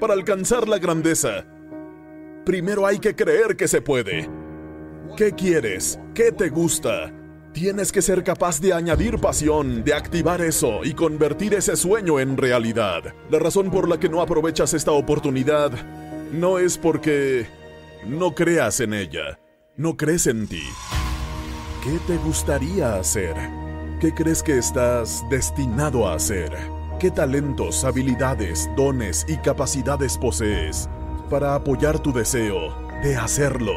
Para alcanzar la grandeza, primero hay que creer que se puede. ¿Qué quieres? ¿Qué te gusta? Tienes que ser capaz de añadir pasión, de activar eso y convertir ese sueño en realidad. La razón por la que no aprovechas esta oportunidad no es porque no creas en ella, no crees en ti. ¿Qué te gustaría hacer? ¿Qué crees que estás destinado a hacer? ¿Qué talentos, habilidades, dones y capacidades posees para apoyar tu deseo de hacerlo?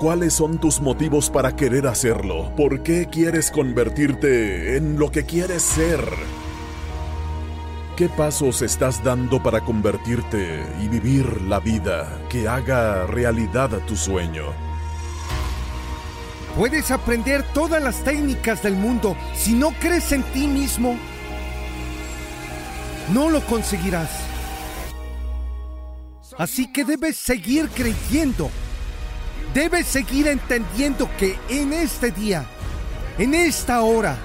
¿Cuáles son tus motivos para querer hacerlo? ¿Por qué quieres convertirte en lo que quieres ser? ¿Qué pasos estás dando para convertirte y vivir la vida que haga realidad tu sueño? Puedes aprender todas las técnicas del mundo. Si no crees en ti mismo, no lo conseguirás. Así que debes seguir creyendo. Debes seguir entendiendo que en este día, en esta hora,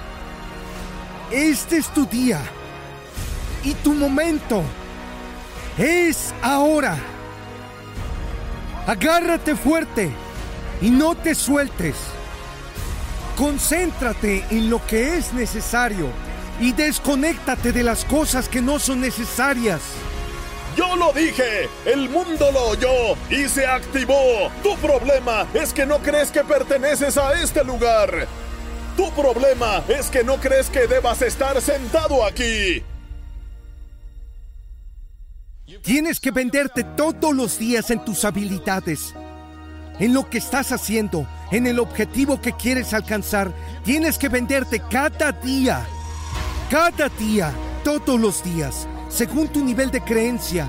este es tu día y tu momento. Es ahora. Agárrate fuerte y no te sueltes. Concéntrate en lo que es necesario y desconéctate de las cosas que no son necesarias. Yo lo dije, el mundo lo oyó y se activó. Tu problema es que no crees que perteneces a este lugar. Tu problema es que no crees que debas estar sentado aquí. Tienes que venderte todos los días en tus habilidades, en lo que estás haciendo, en el objetivo que quieres alcanzar. Tienes que venderte cada día, cada día, todos los días, según tu nivel de creencia.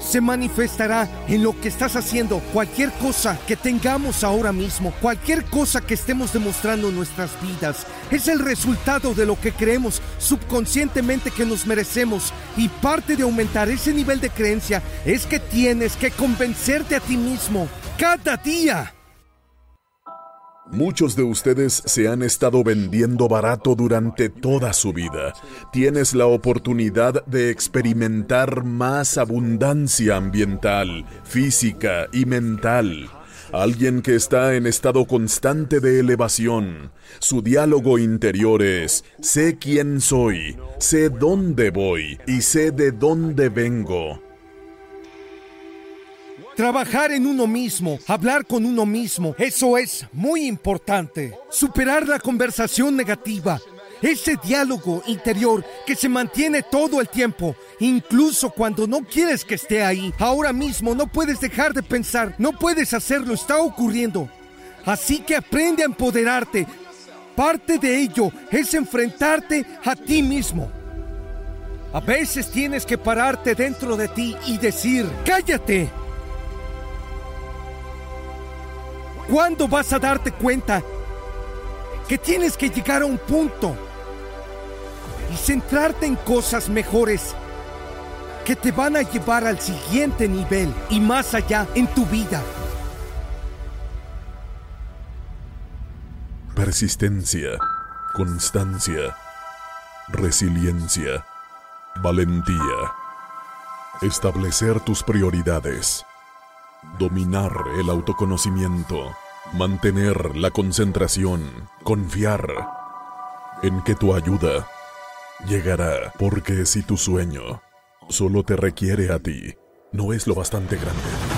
Se manifestará en lo que estás haciendo. Cualquier cosa que tengamos ahora mismo, cualquier cosa que estemos demostrando en nuestras vidas, es el resultado de lo que creemos subconscientemente que nos merecemos. Y parte de aumentar ese nivel de creencia es que tienes que convencerte a ti mismo cada día. Muchos de ustedes se han estado vendiendo barato durante toda su vida. Tienes la oportunidad de experimentar más abundancia ambiental, física y mental. Alguien que está en estado constante de elevación. Su diálogo interior es, sé quién soy, sé dónde voy y sé de dónde vengo. Trabajar en uno mismo, hablar con uno mismo, eso es muy importante. Superar la conversación negativa, ese diálogo interior que se mantiene todo el tiempo, incluso cuando no quieres que esté ahí. Ahora mismo no puedes dejar de pensar, no puedes hacerlo, está ocurriendo. Así que aprende a empoderarte. Parte de ello es enfrentarte a ti mismo. A veces tienes que pararte dentro de ti y decir, cállate. ¿Cuándo vas a darte cuenta que tienes que llegar a un punto y centrarte en cosas mejores que te van a llevar al siguiente nivel y más allá en tu vida? Persistencia, constancia, resiliencia, valentía, establecer tus prioridades, dominar el autoconocimiento, mantener la concentración, confiar en que tu ayuda llegará, porque si tu sueño solo te requiere a ti, no es lo bastante grande.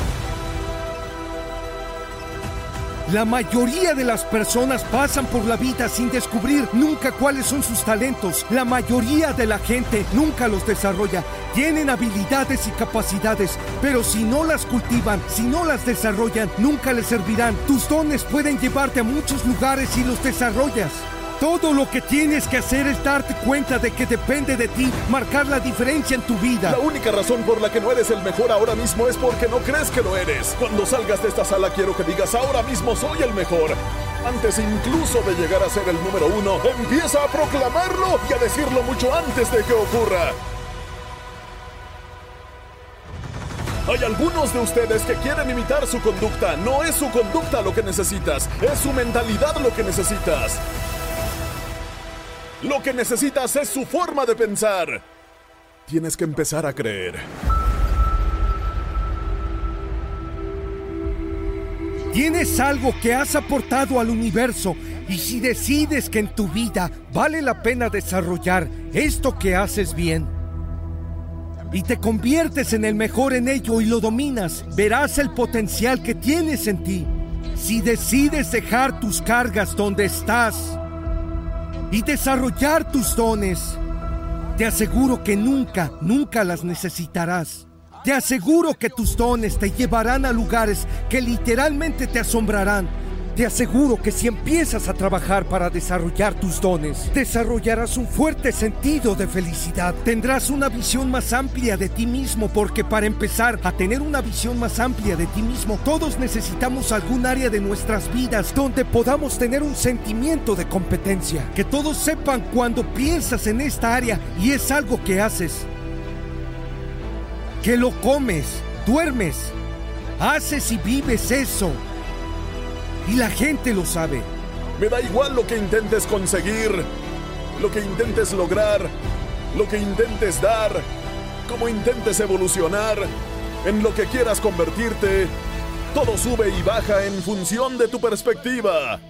La mayoría de las personas pasan por la vida sin descubrir nunca cuáles son sus talentos. La mayoría de la gente nunca los desarrolla. Tienen habilidades y capacidades, pero si no las cultivan, si no las desarrollan, nunca les servirán. Tus dones pueden llevarte a muchos lugares si los desarrollas. Todo lo que tienes que hacer es darte cuenta de que depende de ti marcar la diferencia en tu vida. La única razón por la que no eres el mejor ahora mismo es porque no crees que lo eres. Cuando salgas de esta sala quiero que digas ahora mismo soy el mejor. Antes incluso de llegar a ser el número uno, empieza a proclamarlo y a decirlo mucho antes de que ocurra. Hay algunos de ustedes que quieren imitar su conducta. No es su conducta lo que necesitas, es su mentalidad lo que necesitas. Lo que necesitas es su forma de pensar. Tienes que empezar a creer. Tienes algo que has aportado al universo y si decides que en tu vida vale la pena desarrollar esto que haces bien y te conviertes en el mejor en ello y lo dominas, verás el potencial que tienes en ti. Si decides dejar tus cargas donde estás, y desarrollar tus dones. Te aseguro que nunca, nunca las necesitarás. Te aseguro que tus dones te llevarán a lugares que literalmente te asombrarán te aseguro que si empiezas a trabajar para desarrollar tus dones, desarrollarás un fuerte sentido de felicidad. Tendrás una visión más amplia de ti mismo porque para empezar a tener una visión más amplia de ti mismo, todos necesitamos algún área de nuestras vidas donde podamos tener un sentimiento de competencia. Que todos sepan cuando piensas en esta área y es algo que haces. Que lo comes, duermes, haces y vives eso y la gente lo sabe. Me da igual lo que intentes conseguir, lo que intentes lograr, lo que intentes dar, cómo intentes evolucionar, en lo que quieras convertirte. Todo sube y baja en función de tu perspectiva.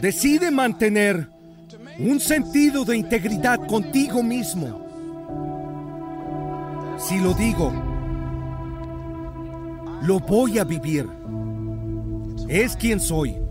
Decide mantener un sentido de integridad contigo mismo. Si lo digo, lo voy a vivir es quien soy.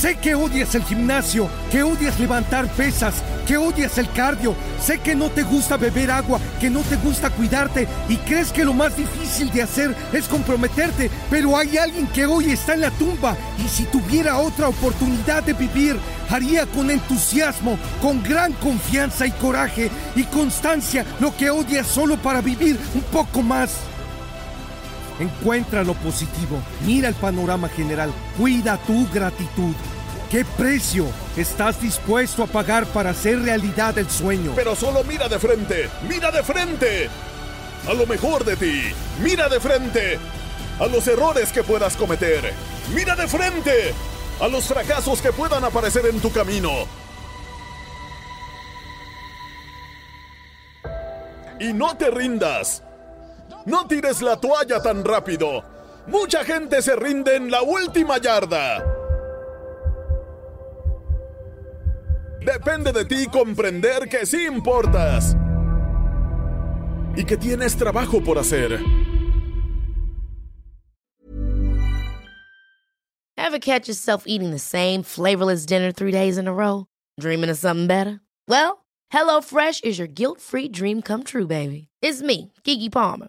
Sé que odias el gimnasio, que odias levantar pesas, que odias el cardio. Sé que no te gusta beber agua, que no te gusta cuidarte y crees que lo más difícil de hacer es comprometerte. Pero hay alguien que hoy está en la tumba y si tuviera otra oportunidad de vivir, haría con entusiasmo, con gran confianza y coraje y constancia lo que odias solo para vivir un poco más. Encuentra lo positivo, mira el panorama general, cuida tu gratitud. ¿Qué precio estás dispuesto a pagar para hacer realidad el sueño? Pero solo mira de frente, mira de frente. A lo mejor de ti, mira de frente. A los errores que puedas cometer, mira de frente. A los fracasos que puedan aparecer en tu camino. Y no te rindas. No tires la toalla tan rápido. Mucha gente se rinde en la última yarda. Depende de ti comprender que sí importas. Y que tienes trabajo por hacer. Ever catch yourself eating the same flavorless dinner three days in a row? Dreaming of something better? Well, HelloFresh is your guilt-free dream come true, baby. It's me, Kiki Palmer.